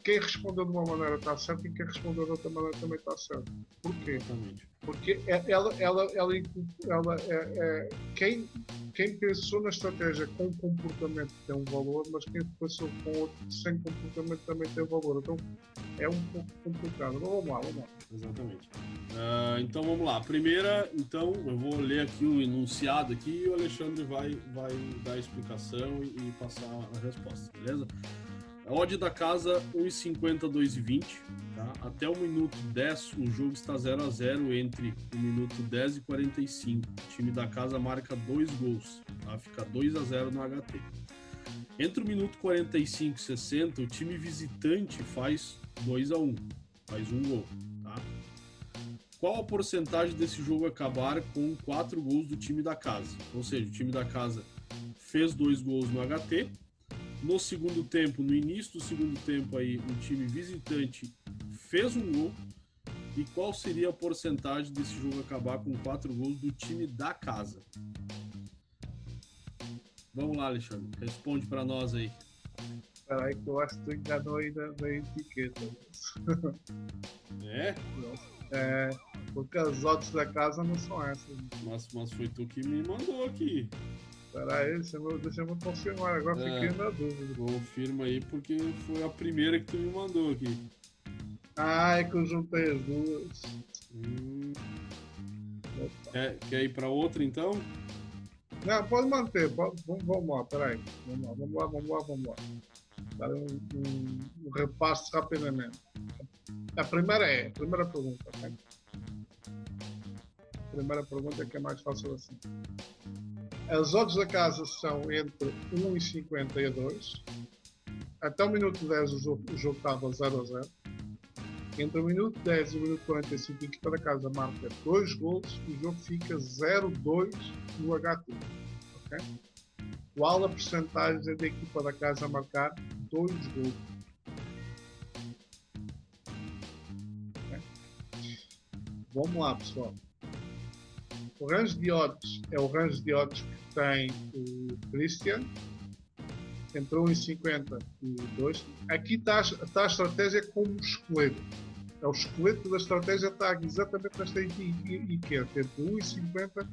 Quem respondeu de uma maneira está certo e quem respondeu de outra maneira também está certo. Porquê? Exatamente. Porque é, ela, ela, ela, ela é, é, quem, quem pensou na estratégia com comportamento tem um valor, mas quem pensou com outro sem comportamento também tem valor. Então é um pouco complicado. Então, vamos lá, vamos lá. Exatamente. Uh, então vamos lá. Primeira, então, eu vou ler aqui o enunciado aqui e o Alexandre vai, vai dar a explicação e, e passar a resposta, beleza? Odd da casa 1,50 2,20. Tá? Até o minuto 10, o jogo está 0 a 0 entre o minuto 10 e 45. O time da casa marca dois gols. Tá? Fica 2 a 0 no HT. Entre o minuto 45 e 60, o time visitante faz 2 a 1 faz um gol. Tá? Qual a porcentagem desse jogo acabar com quatro gols do time da casa? Ou seja, o time da casa fez dois gols no HT. No segundo tempo, no início do segundo tempo, aí, o time visitante fez um gol. E qual seria a porcentagem desse jogo acabar com quatro gols do time da casa? Vamos lá, Alexandre. Responde para nós aí. Peraí que eu acho que tu enganou aí na, na etiqueta. É? É, porque as odds da casa não são essas. Mas, mas foi tu que me mandou aqui. Peraí, deixa eu, deixa eu confirmar, agora É. fiquei na dúvida. Confirma aí, porque foi a primeira que tu me mandou aqui. Ah, é que eu juntei as duas. Hum. Quer, quer ir para outra então? Não, pode manter, pode, vamos, vamos lá, peraí. Vamos lá, vamos lá, vamos lá, vamos lá. Dar um, um, um repasso rapidamente. A primeira é, a primeira pergunta, ok? A primeira pergunta é que é mais fácil assim. As odds da casa são entre 1,50 e 2. Até o minuto 10 o jogo, o jogo estava 0 a 0. Entre o minuto 10 e o minuto 45, a equipa da casa marca 2 gols e o jogo fica 0-2 no HT. ok? Qual a porcentagem da equipa da casa marcar 2 gols? Ok? Vamos lá, pessoal. O range de odds é o range de odds que tem o Christian, entre 1,50 e 2. Aqui está, está a estratégia como esqueleto. É o esqueleto da estratégia está exatamente nesta etiqueta, entre 1,50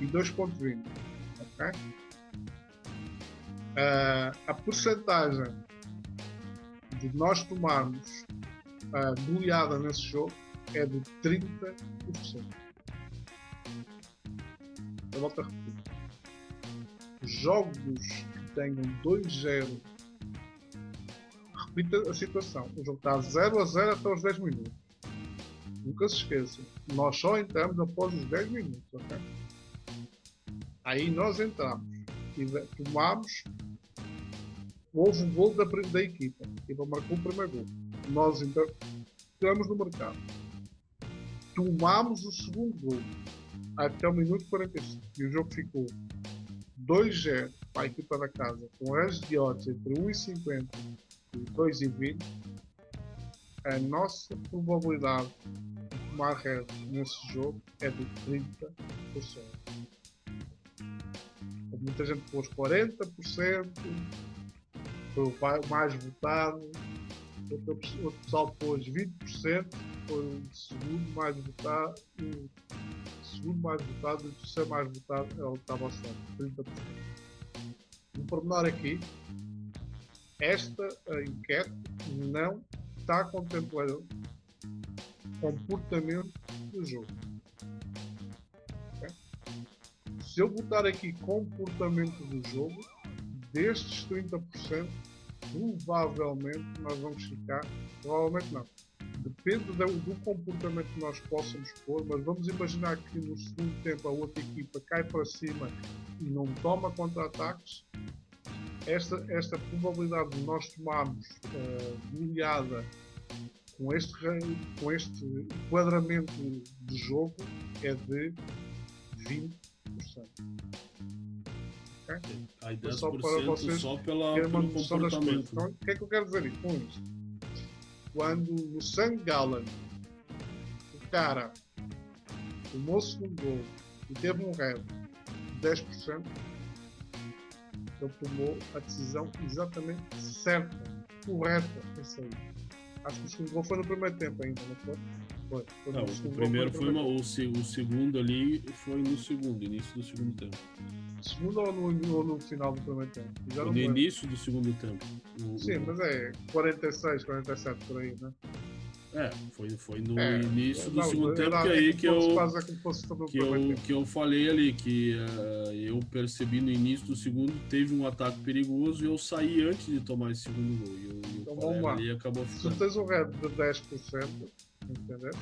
e 2,20. ok? Ah, a porcentagem de nós tomarmos a goleada nesse jogo é de 30%. Eu volto a repetir. Jogos que tenham 2-0 repita a situação. O jogo está 0 a 0 até os 10 minutos. Nunca se esqueçam. Nós só entramos após os 10 minutos, ok? Aí nós entramos tomámos. Houve um gol da, da equipa. A equipa marcou o primeiro gol. Nós entramos no mercado. Tomámos o segundo gol até o minuto 45. E o jogo ficou 2-0 para a equipa da casa, com as de odds entre 1,50 e 2,20. A nossa probabilidade de tomar red nesse jogo é de 30%. Houve muita gente pôs 40%, foi o mais votado. Outro outro pessoal pôs 20%, foi o segundo mais votado. O segundo mais votado e o terceiro mais votado é o que estava certo, 30%. Um pormenor aqui, esta enquete não está contemplando comportamento do jogo. Se eu botar aqui comportamento do jogo, destes 30%, provavelmente nós vamos ficar. Provavelmente não. Depende do, do comportamento que nós possamos pôr, mas vamos imaginar que no segundo tempo a outra equipa cai para cima e não toma contra-ataques. Esta, esta probabilidade de nós tomarmos uh, goleada com este, com este enquadramento de jogo é de 20%. Aí Foi 10% só só, para vocês pela, ter uma pelo comportamento. Então, o que é que eu quero dizer com isto? Quando no St. Gallen o cara o segundo gol e teve um red de 10%, ele tomou a decisão exatamente certa, correta, aí. Acho que o segundo gol foi no primeiro tempo ainda, não foi? Foi. foi Não, o primeiro foi uma, o, o segundo ali foi no segundo, início do segundo tempo. Segundo ou no, ou no final do primeiro tempo? Já no início do segundo tempo. O- Sim, mas é 46, 47 por aí, né? É, foi, foi no É, início do não, segundo tempo que aí que eu, que eu, que eu falei ali, que eh, eu percebi no início do segundo, teve um ataque perigoso e eu saí antes de tomar esse segundo gol. E, o- e Então o vamos colega lá. ali acabou Se tu ficando. tens um red de 10%, entendeu?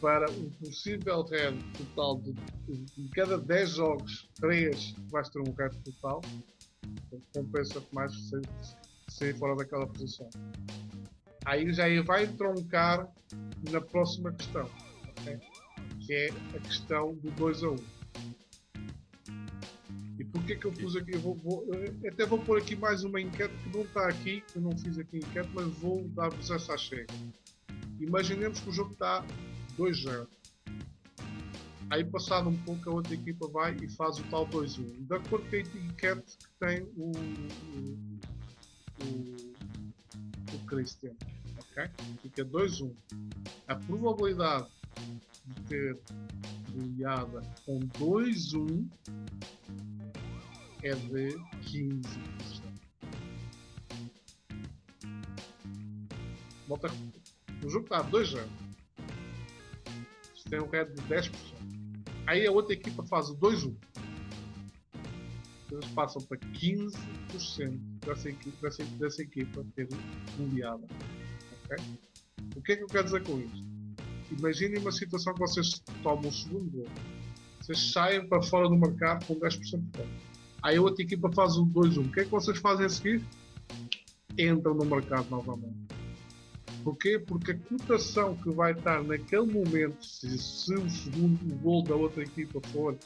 para um possível red total de, de cada 10 jogos, 3 vais ter um red total, compensa-te mais sair, sair fora daquela posição. Aí já vai troncar na próxima questão, okay? que é a questão do 2 a 1. E porquê que eu pus aqui? Eu vou, vou, eu até vou pôr aqui mais uma enquete que não está aqui, eu não fiz aqui enquete, mas vou dar-vos essa chega. Imaginemos que o jogo está 2-0. Aí, passado um pouco, a outra equipa vai e faz o tal 2-1. De acordo com a etiquete que tem o, o, o, o Christian. Okay? Fica 2-1. A probabilidade de ter goleada com 2-1 é de 15%. Volta. O jogo está 2-0 tem um crédito de 10%. Aí a outra equipa faz o 2-1. Eles passam para 15% dessa equipa, dessa, dessa equipa ter goleada. Okay? O que é que eu quero dizer com isto? Imaginem uma situação que vocês tomam o segundo gol. Vocês saem para fora do mercado com 10% de ponto. Aí a outra equipa faz o 2-1. O que é que vocês fazem a seguir? Entram no mercado novamente. Porquê? Porque a cotação que vai estar naquele momento, se, se o segundo gol da outra equipa for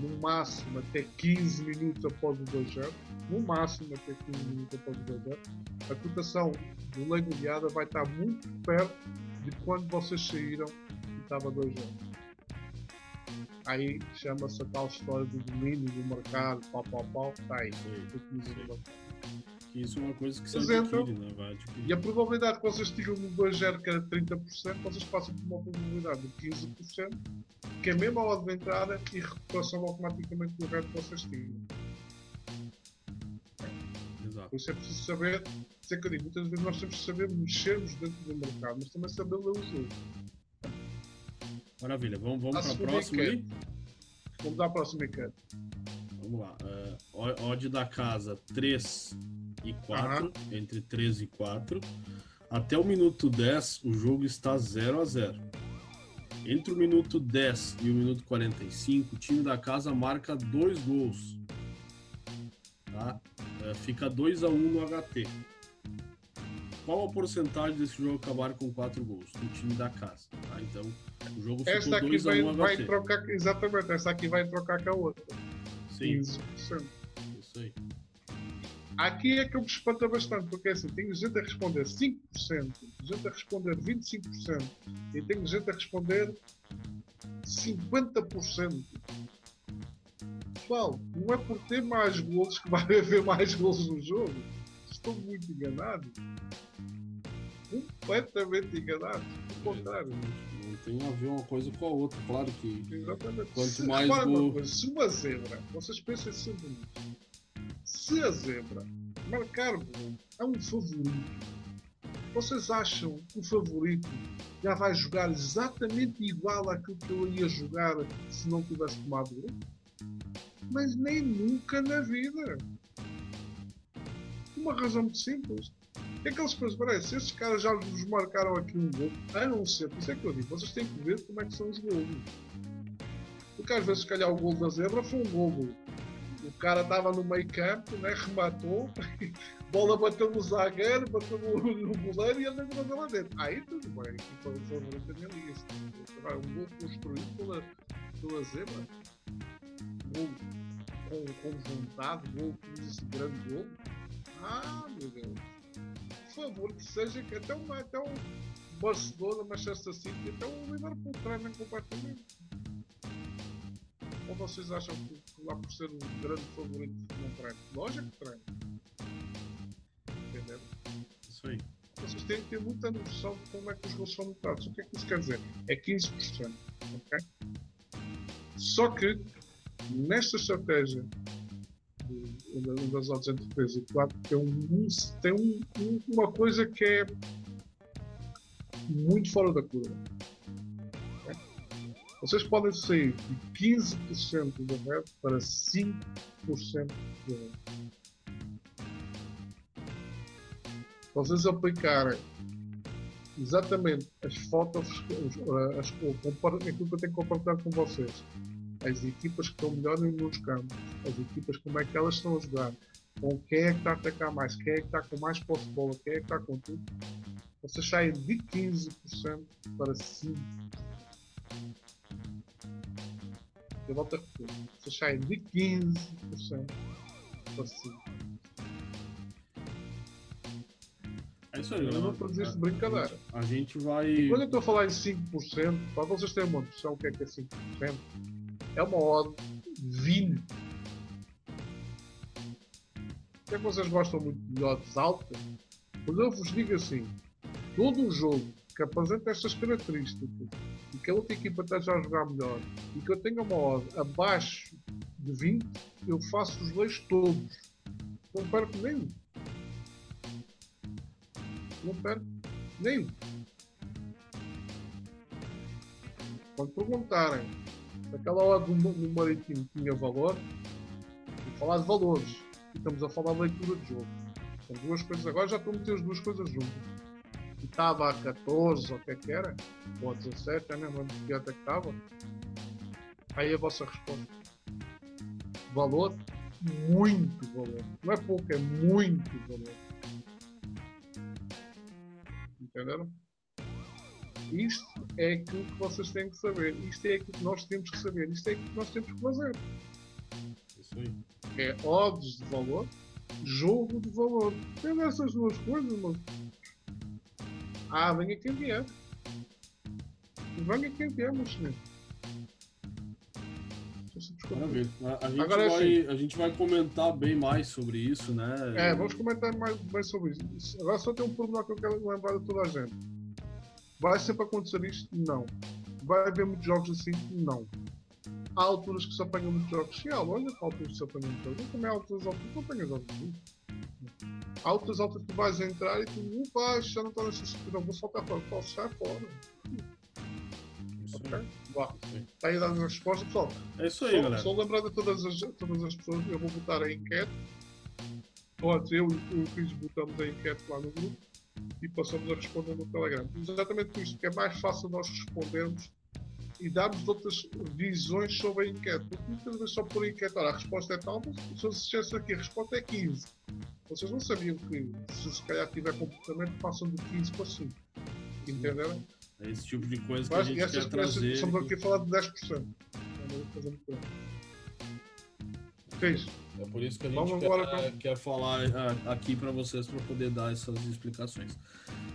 no máximo até 15 minutos após o 2-0, no máximo até 15 minutos após o 2-0, a cotação do lei goleada vai estar muito perto de quando vocês saíram e estava 2-0. Aí chama-se a tal história do domínio do mercado, pau, pau, pau, está aí. Sim, isso é uma coisa que se adquire, né? Vai adquirir. E a probabilidade que vocês tinham um 2-0 que era 30%, vocês passam por uma probabilidade de 15%, que é mesmo a hora de entrada e recuperação automaticamente do resto que vocês tinham. Exato. Por isso é preciso saber, isso é que eu digo, muitas vezes nós temos que saber mexermos dentro do mercado, mas também saber ler o jogo. Maravilha, vamos, vamos para a próxima aí? Vamos dar a próxima enquete. Vamos lá. Uh, odd da casa 3 e 4, uhum. entre 3 e 4. Até o minuto 10, o jogo está 0 a 0 Entre o minuto 10 e o minuto 45, o time da casa marca dois gols. Tá? É, fica 2 a 1 no HT. Qual a porcentagem desse jogo acabar com 4 gols? Do time da casa. Tá? Então, o jogo ficou 2 a 1 no vai HT. Trocar, exatamente, essa aqui vai trocar com a outra. Sim. 15%. Isso aí. Aqui é que eu me espanta bastante, porque assim, tenho gente a responder 5%, gente a responder 25% e tenho gente a responder 50%. Pessoal, não é por ter mais gols que vai haver mais gols no jogo. Estou muito enganado. Completamente enganado. Pelo contrário. Não tem a ver uma coisa com a outra. Claro que Exatamente. quanto se, mais gol... Se uma zebra, vocês pensem sempre nisso se a zebra marcar gol é um favorito, vocês acham que o favorito já vai jogar exatamente igual àquilo que ele ia jogar se não tivesse tomado gol? Mas nem nunca na vida. Uma razão muito simples. É que eles se esses caras já vos marcaram aqui um gol, a não ser, por isso é que eu digo, vocês têm que ver como é que são os gols. Porque às vezes, se calhar, o gol da zebra foi um gol cara estava no meio campo, né, rematou, bola bateu no zagueiro, bateu no, no goleiro e ele entrou lá dentro. Aí tudo bem, aqui foi o favorito da minha liga. Um gol construído pela, pela zebra, gol com, com vontade, gol com esse grande gol. Ah, meu Deus. Por favor, que seja que até um, até um Barcelona, Manchester City, até um Liverpool tremem completamente. Ou vocês acham que, lá por ser o grande favorito não treina? Lógico que treina. Entenderam? Isso aí. Vocês têm que ter muita noção de como é que os gols são lutados. O que é que isso quer dizer? É 15%. Ok? Só que nesta estratégia das odds entre 3 e 4 tem, um, tem um, uma coisa que é muito fora da curva vocês podem sair de 15% do rap para 5% do rap. Vocês aplicarem exatamente as fotos, as, as, aquilo que eu tenho que compartilhar com vocês. As equipas que estão melhor nos campos, as equipas como é que elas estão a jogar, com quem é que está a atacar mais, quem é que está com mais posse de bola, quem é que está com tudo. Vocês saem de 15% para 5%. Eu repetir. Vocês saem de 15% para 5%. É isso aí, Eu não estou de brincadeira. A gente vai. E quando eu estou a falar em 5%, para vocês terem uma noção o que é que é 5%, é uma odd 20. que é que vocês gostam muito de odds altas? Mas eu vos digo assim: todo um jogo que apresenta estas características que a outra equipa esteja a jogar melhor e que eu tenha uma odd abaixo de 20, eu faço os dois todos. Não perco nenhum. Não perco nenhum. Quando perguntarem aquela odd do, do Marítimo tinha valor, vou falar de valores. E estamos a falar de leitura de jogo. São duas coisas. Agora já estou a meter as duas coisas juntas que estava a 14 ou o que é que era, ou a 17, eu nem lembro que até que estava. Aí a vossa resposta. Valor, muito valor. Não é pouco, é muito valor. Entenderam? Isto é aquilo que vocês têm que saber. Isto é aquilo que nós temos que saber. Isto é aquilo que nós temos que fazer. Isso aí. É odds de valor, jogo de valor. Tem essas duas coisas, mas ah, quem vier. Venha quem vier, meu senhor. Maravilha. A, a, gente Agora, vai, assim, a gente vai comentar bem mais sobre isso, né? É, vamos comentar mais, mais sobre isso. Agora só tem um problema que eu quero lembrar de toda a gente. Vai sempre acontecer isto? Não. Vai haver muitos jogos assim? Não. Há alturas que se apanham muitos jogos. Sim, há há alturas que se apanham muitos jogos. Também há alturas alturas que apanham jogos outras alturas que tu vais entrar e tu, upa, já não está nessa situação, vou soltar fora. Posso sair fora. Isso Ok? aí. Vá. Isso aí. Está aí dando a resposta, pessoal. É isso aí, Só, galera. só lembrar de todas as, todas as pessoas, eu vou botar a enquete. Pode, eu e o Cris botamos a enquete lá no grupo e passamos a responder no Telegram. Exatamente por isto, que é mais fácil nós respondermos e darmos outras visões sobre a enquete. Porque muitas vezes só por a enquete, olha, a resposta é tal, mas se dissessem aqui, a resposta é 15. Vocês não sabiam que se se calhar tiver comportamento, passam de 15 para 5. Entenderam? É esse tipo de coisa que a Mas gente quer trazer. estamos aqui a falar de 10%. Não vou fazer muito bem. Fez. É por isso que a gente Vamos quer, agora pra- quer falar ah, aqui para vocês para poder dar essas explicações.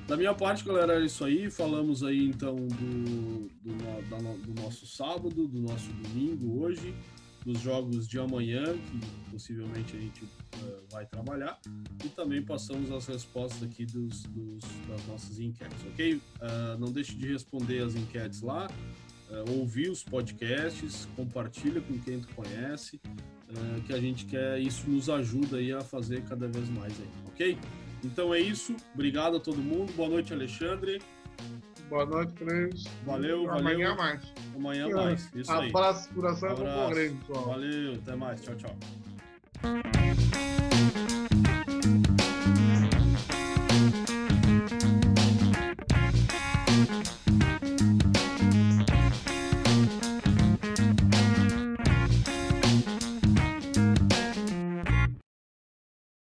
Da minha parte, galera, é isso aí. Falamos aí então do, do, da do nosso sábado, do nosso domingo hoje, dos jogos de amanhã, que possivelmente a gente eh, vai trabalhar, e também passamos as respostas aqui dos, dos- das nossas enquetes, ok? Ah, não deixe de responder as enquetes lá, ah, ouvir os podcasts, compartilha com quem tu conhece que a gente quer, isso nos ajuda aí a fazer cada vez mais aí, ok? Então é isso, obrigado a todo mundo, boa noite Alexandre, Boa noite, Cris. Valeu, valeu. Amanhã mais. Amanhã mais. Isso Abraço, aí. Abraço, coração. Abraço. Grande. Valeu, até mais. Tchau, tchau.